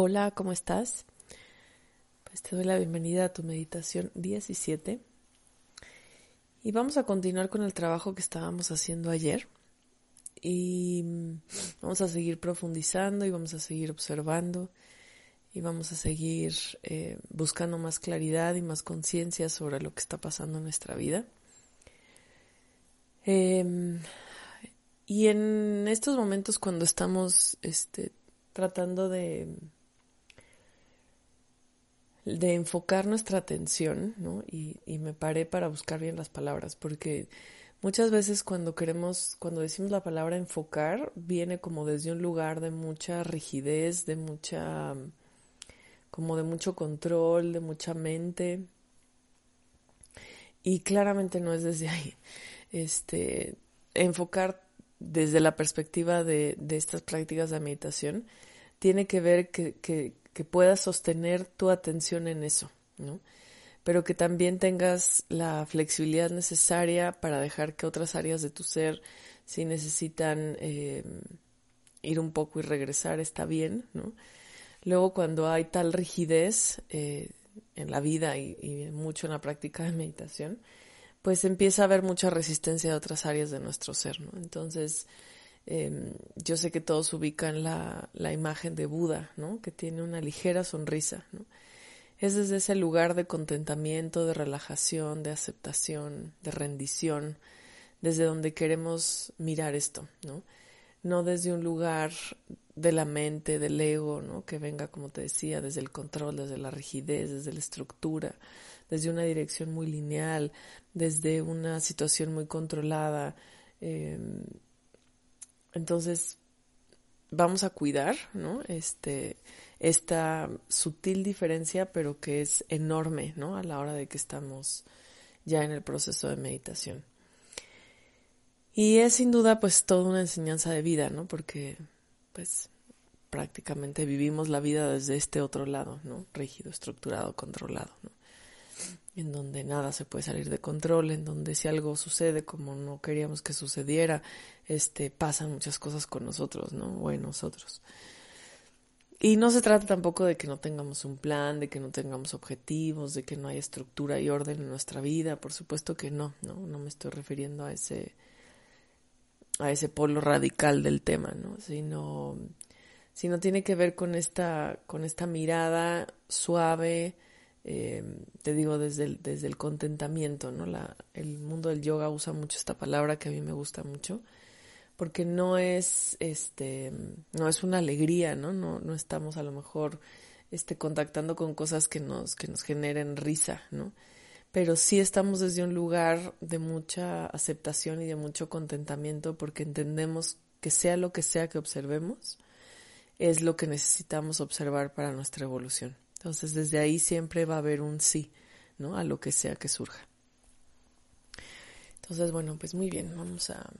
Hola, ¿cómo estás? Pues te doy la bienvenida a tu meditación 17 y vamos a continuar con el trabajo que estábamos haciendo ayer y vamos a seguir profundizando y vamos a seguir observando y vamos a seguir eh, buscando más claridad y más conciencia sobre lo que está pasando en nuestra vida. Em, y en estos momentos cuando estamos este, tratando de de enfocar nuestra atención, ¿no? Y, y, me paré para buscar bien las palabras, porque muchas veces cuando queremos, cuando decimos la palabra enfocar, viene como desde un lugar de mucha rigidez, de mucha, como de mucho control, de mucha mente. Y claramente no es desde ahí. Este, enfocar desde la perspectiva de, de estas prácticas de meditación tiene que ver que, que, que puedas sostener tu atención en eso, ¿no? Pero que también tengas la flexibilidad necesaria para dejar que otras áreas de tu ser, si necesitan eh, ir un poco y regresar, está bien, ¿no? Luego cuando hay tal rigidez eh, en la vida y, y mucho en la práctica de meditación, pues empieza a haber mucha resistencia de otras áreas de nuestro ser, ¿no? Entonces, eh, yo sé que todos ubican la, la imagen de Buda, ¿no? Que tiene una ligera sonrisa, ¿no? Es desde ese lugar de contentamiento, de relajación, de aceptación, de rendición, desde donde queremos mirar esto, ¿no? No desde un lugar de la mente, del ego, ¿no? Que venga, como te decía, desde el control, desde la rigidez, desde la estructura, desde una dirección muy lineal, desde una situación muy controlada, eh, entonces, vamos a cuidar, ¿no? Este, esta sutil diferencia, pero que es enorme, ¿no? A la hora de que estamos ya en el proceso de meditación. Y es sin duda, pues, toda una enseñanza de vida, ¿no? Porque, pues, prácticamente vivimos la vida desde este otro lado, ¿no? Rígido, estructurado, controlado, ¿no? En donde nada se puede salir de control, en donde si algo sucede como no queríamos que sucediera, este, pasan muchas cosas con nosotros, ¿no? O en nosotros. Y no se trata tampoco de que no tengamos un plan, de que no tengamos objetivos, de que no haya estructura y orden en nuestra vida, por supuesto que no, no, no me estoy refiriendo a ese, a ese polo radical del tema, ¿no? Sino, sino tiene que ver con esta, con esta mirada suave, eh, te digo, desde el, desde el contentamiento, ¿no? La, el mundo del yoga usa mucho esta palabra que a mí me gusta mucho, porque no es, este, no es una alegría, ¿no? No, no estamos a lo mejor, este, contactando con cosas que nos, que nos generen risa, ¿no? Pero sí estamos desde un lugar de mucha aceptación y de mucho contentamiento porque entendemos que sea lo que sea que observemos, es lo que necesitamos observar para nuestra evolución. Entonces desde ahí siempre va a haber un sí, ¿no? A lo que sea que surja. Entonces, bueno, pues muy bien, vamos a,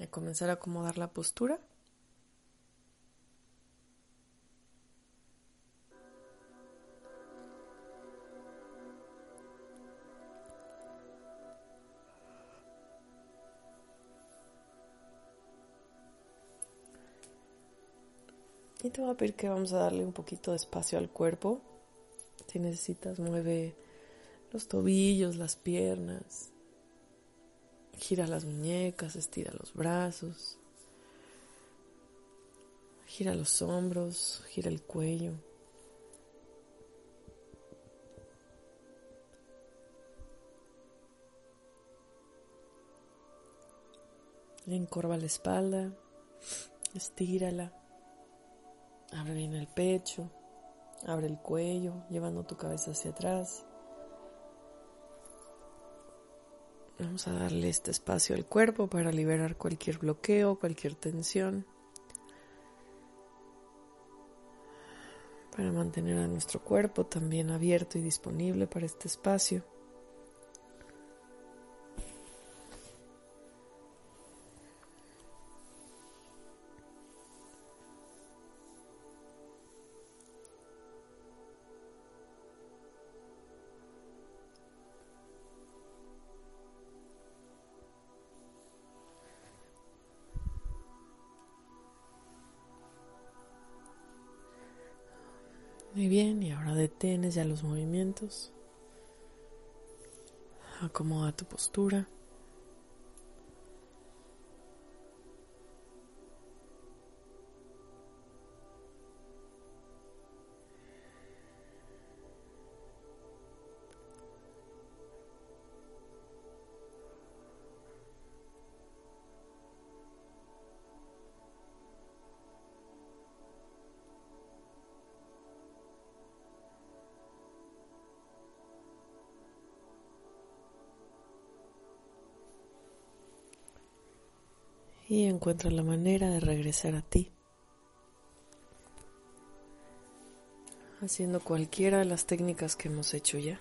a comenzar a acomodar la postura. Y te voy a pedir que vamos a darle un poquito de espacio al cuerpo. Si necesitas, mueve los tobillos, las piernas. Gira las muñecas, estira los brazos. Gira los hombros, gira el cuello. Encorva la espalda, estírala, abre bien el pecho. Abre el cuello, llevando tu cabeza hacia atrás. Vamos a darle este espacio al cuerpo para liberar cualquier bloqueo, cualquier tensión. Para mantener a nuestro cuerpo también abierto y disponible para este espacio. Muy bien, y ahora detienes ya los movimientos. Acomoda tu postura. Y encuentra la manera de regresar a ti. Haciendo cualquiera de las técnicas que hemos hecho ya.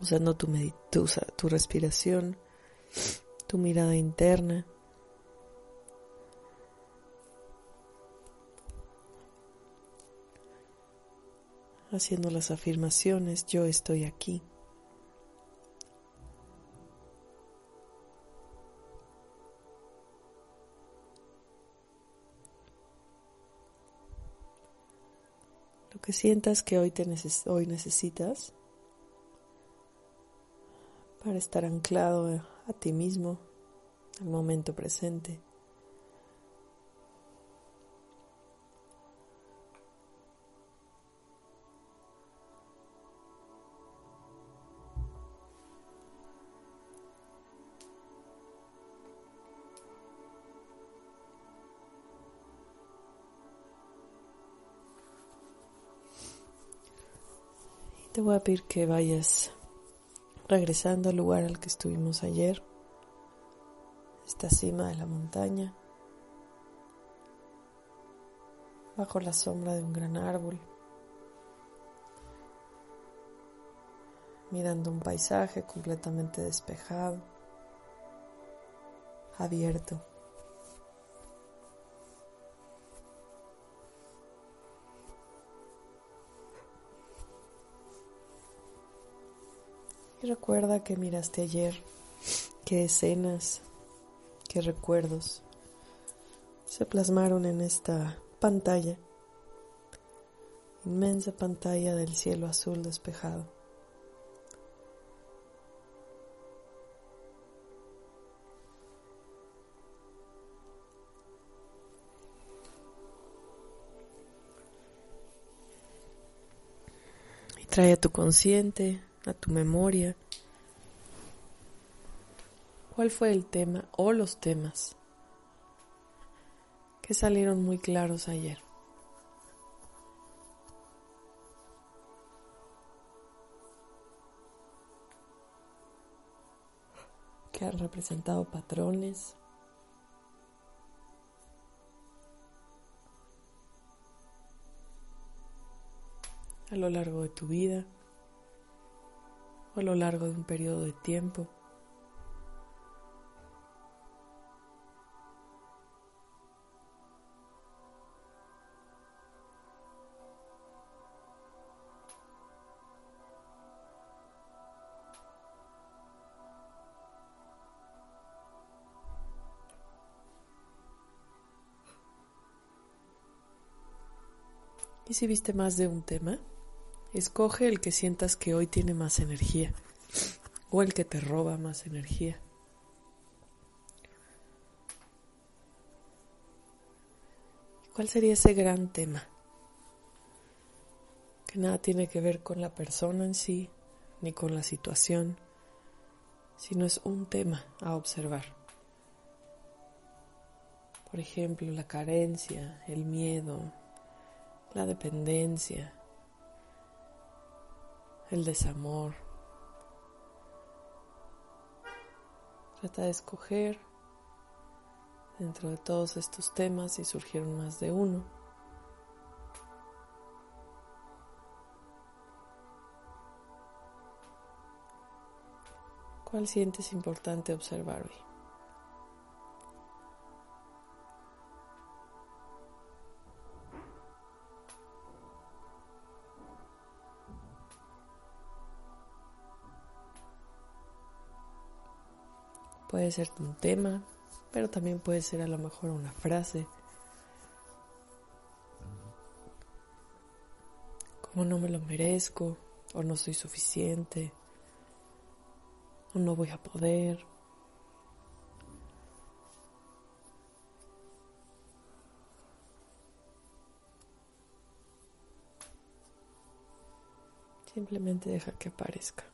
Usando tu, tu, tu respiración, tu mirada interna. Haciendo las afirmaciones, yo estoy aquí. Lo que sientas que hoy, te hoy necesitas para estar anclado a ti mismo, al momento presente. Voy a pedir que vayas regresando al lugar al que estuvimos ayer, esta cima de la montaña, bajo la sombra de un gran árbol, mirando un paisaje completamente despejado, abierto. Recuerda que miraste ayer, qué escenas, qué recuerdos se plasmaron en esta pantalla, inmensa pantalla del cielo azul despejado. Trae a tu consciente a tu memoria. ¿Cuál fue el tema o los temas que salieron muy claros ayer? que han representado patrones, a lo largo de tu vida a lo largo de un periodo de tiempo. ¿Y si viste más de un tema? Escoge el que sientas que hoy tiene más energía o el que te roba más energía. ¿Cuál sería ese gran tema? Que nada tiene que ver con la persona en sí, ni con la situación, sino es un tema a observar. Por ejemplo, la carencia, el miedo, la dependencia, el desamor. Trata de escoger dentro de todos estos temas si surgieron más de uno. ¿Cuál sientes importante observar hoy? Puede ser un tema, pero también puede ser a lo mejor una frase. Como no me lo merezco, o no soy suficiente, o no voy a poder. Simplemente deja que aparezca.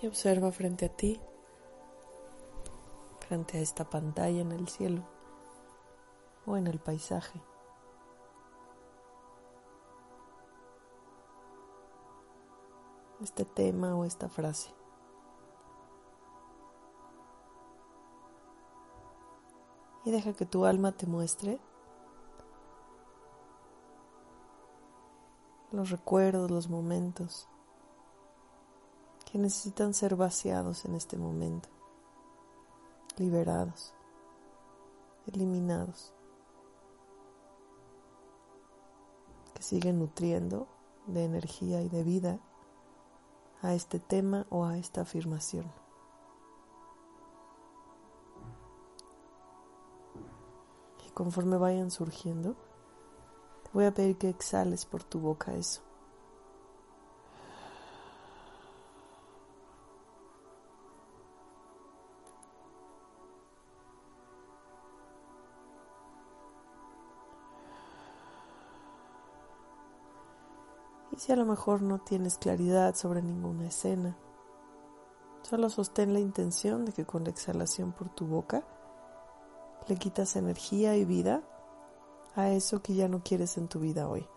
Y observa frente a ti, frente a esta pantalla en el cielo o en el paisaje. este tema o esta frase. Y deja que tu alma te muestre los recuerdos, los momentos que necesitan ser vaciados en este momento, liberados, eliminados, que siguen nutriendo de energía y de vida a este tema o a esta afirmación. Y conforme vayan surgiendo, te voy a pedir que exhales por tu boca eso. Si a lo mejor no tienes claridad sobre ninguna escena, solo sostén la intención de que con la exhalación por tu boca le quitas energía y vida a eso que ya no quieres en tu vida hoy.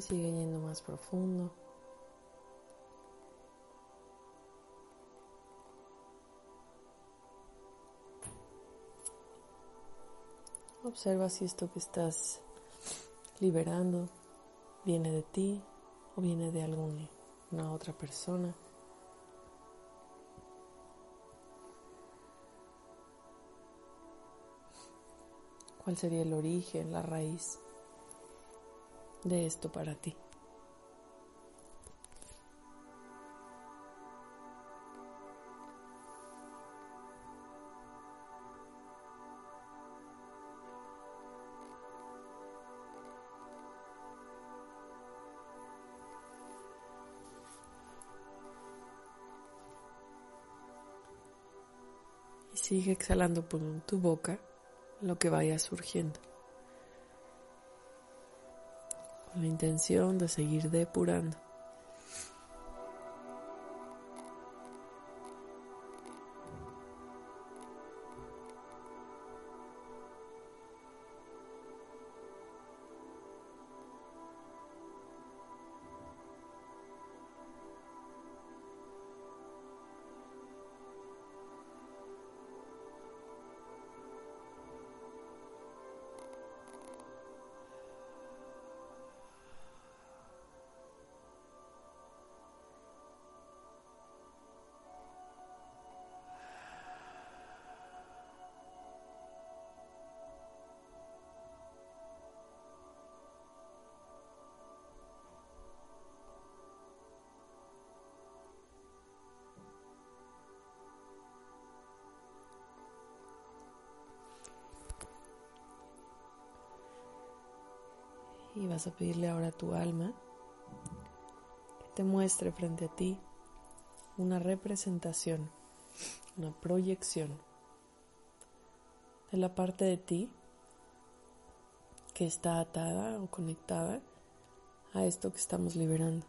Sigue yendo más profundo. Observa si esto que estás liberando viene de ti o viene de alguna otra persona. ¿Cuál sería el origen, la raíz? De esto para ti. Sigue exhalando por tu boca lo que vaya surgiendo. La intención de seguir depurando. Y vas a pedirle ahora a tu alma que te muestre frente a ti una representación, una proyección de la parte de ti que está atada o conectada a esto que estamos liberando.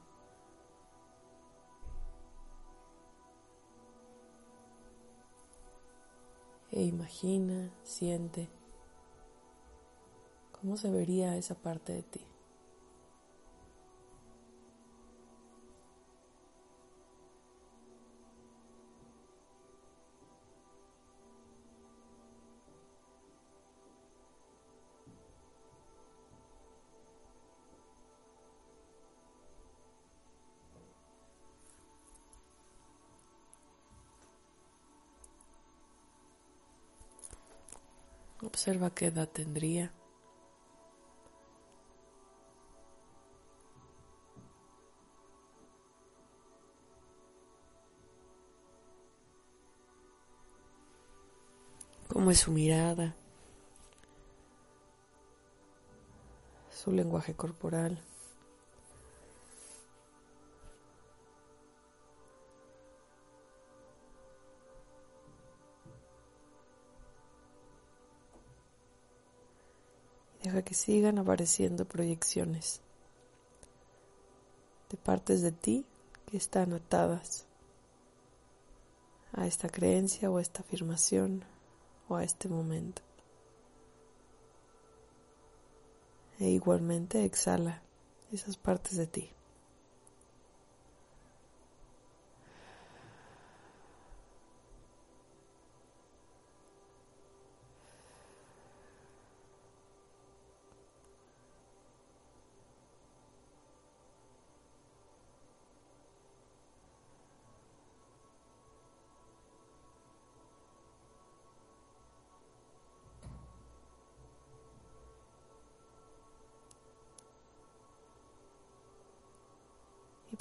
E imagina, siente cómo se vería esa parte de ti. Observa qué edad tendría. Su mirada, su lenguaje corporal. Deja que sigan apareciendo proyecciones de partes de ti que están atadas a esta creencia o a esta afirmación o a este momento. E igualmente exhala esas partes de ti.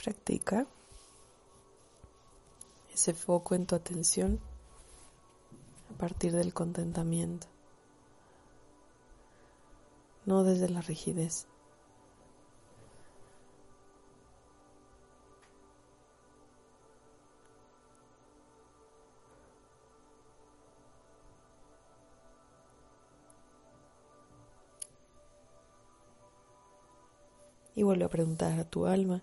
Practica ese foco en tu atención a partir del contentamiento, no desde la rigidez. Y vuelve a preguntar a tu alma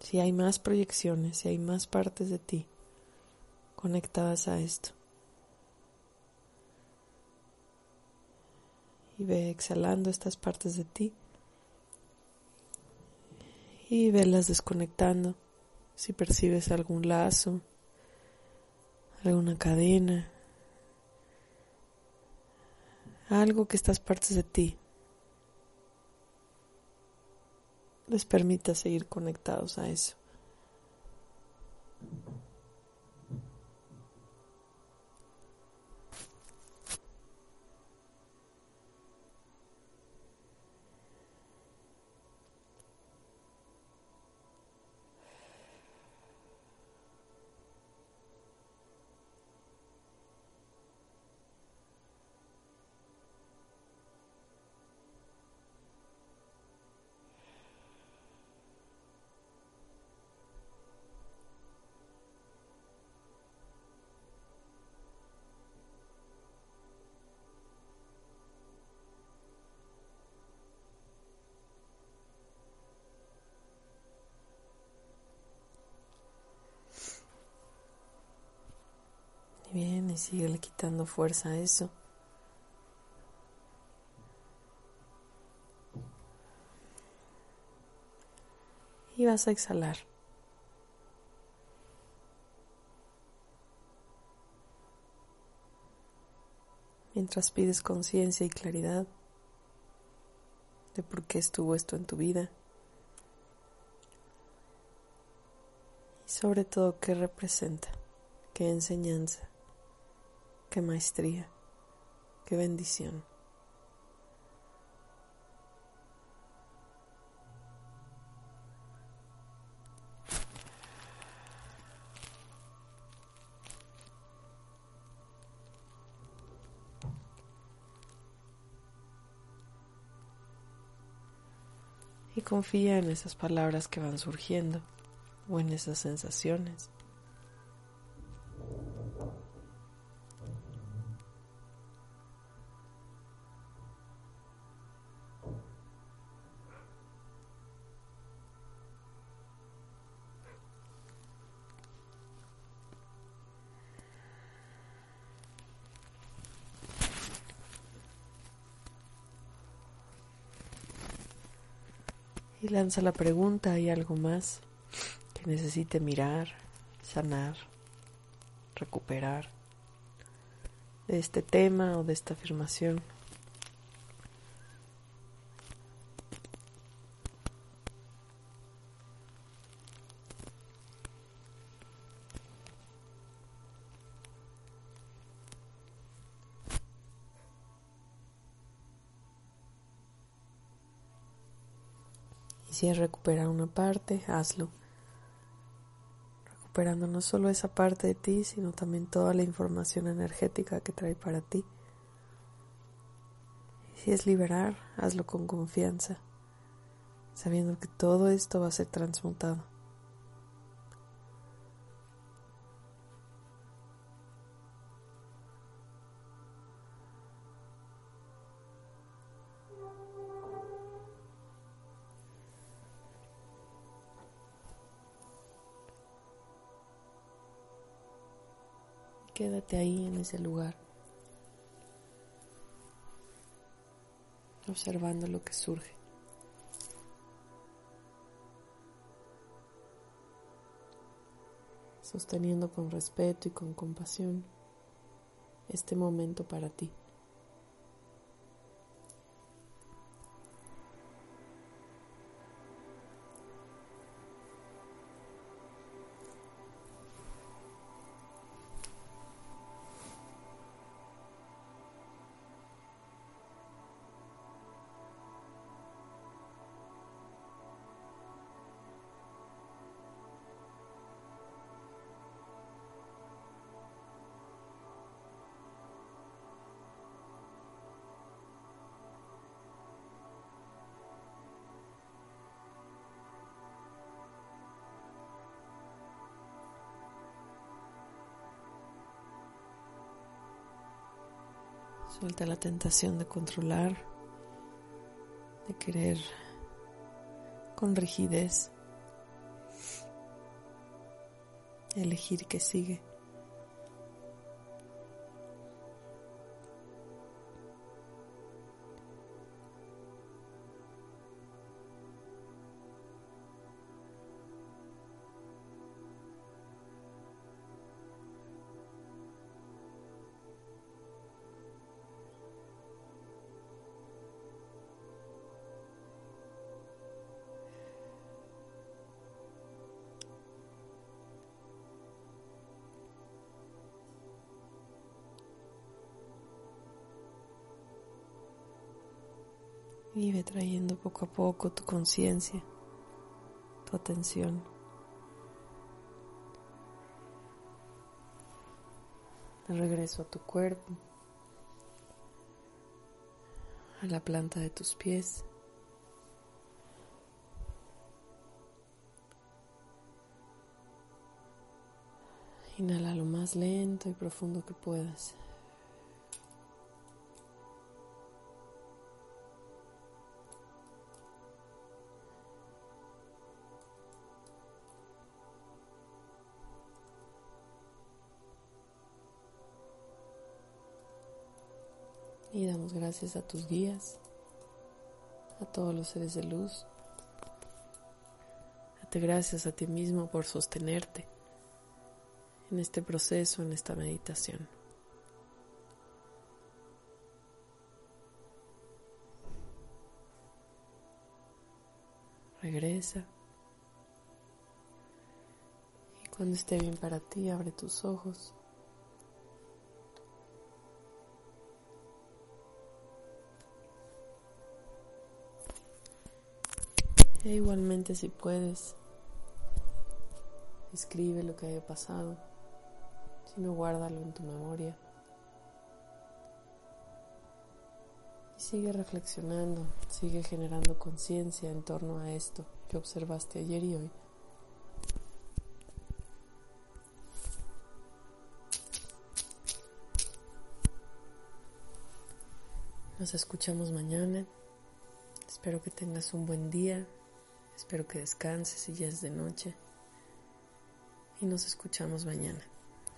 si hay más proyecciones, si hay más partes de ti conectadas a esto. Y ve exhalando estas partes de ti y velas desconectando si percibes algún lazo, alguna cadena, algo que estas partes de ti les permita seguir conectados a eso. Bien, y sigue quitando fuerza a eso. Y vas a exhalar. Mientras pides conciencia y claridad de por qué estuvo esto en tu vida. Y sobre todo qué representa, qué enseñanza qué maestría, qué bendición. Y confía en esas palabras que van surgiendo o en esas sensaciones. Lanza la pregunta, ¿hay algo más que necesite mirar, sanar, recuperar de este tema o de esta afirmación? Si es recuperar una parte, hazlo. Recuperando no solo esa parte de ti, sino también toda la información energética que trae para ti. si es liberar, hazlo con confianza, sabiendo que todo esto va a ser transmutado. Quédate ahí en ese lugar, observando lo que surge. Sosteniendo con respeto y con compasión este momento para ti. Suelta la tentación de controlar, de querer con rigidez elegir qué sigue. Vive trayendo poco a poco tu conciencia, tu atención. De regreso a tu cuerpo, a la planta de tus pies. Inhala lo más lento y profundo que puedas. Gracias a tus guías, a todos los seres de luz. Date gracias a ti mismo por sostenerte en este proceso, en esta meditación. Regresa. Y cuando esté bien para ti, abre tus ojos. Igualmente si puedes, escribe lo que haya pasado, si no guárdalo en tu memoria. Y sigue reflexionando, sigue generando conciencia en torno a esto que observaste ayer y hoy. Nos escuchamos mañana. Espero que tengas un buen día. Espero que descanses y ya es de noche. Y nos escuchamos mañana.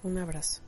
Un abrazo.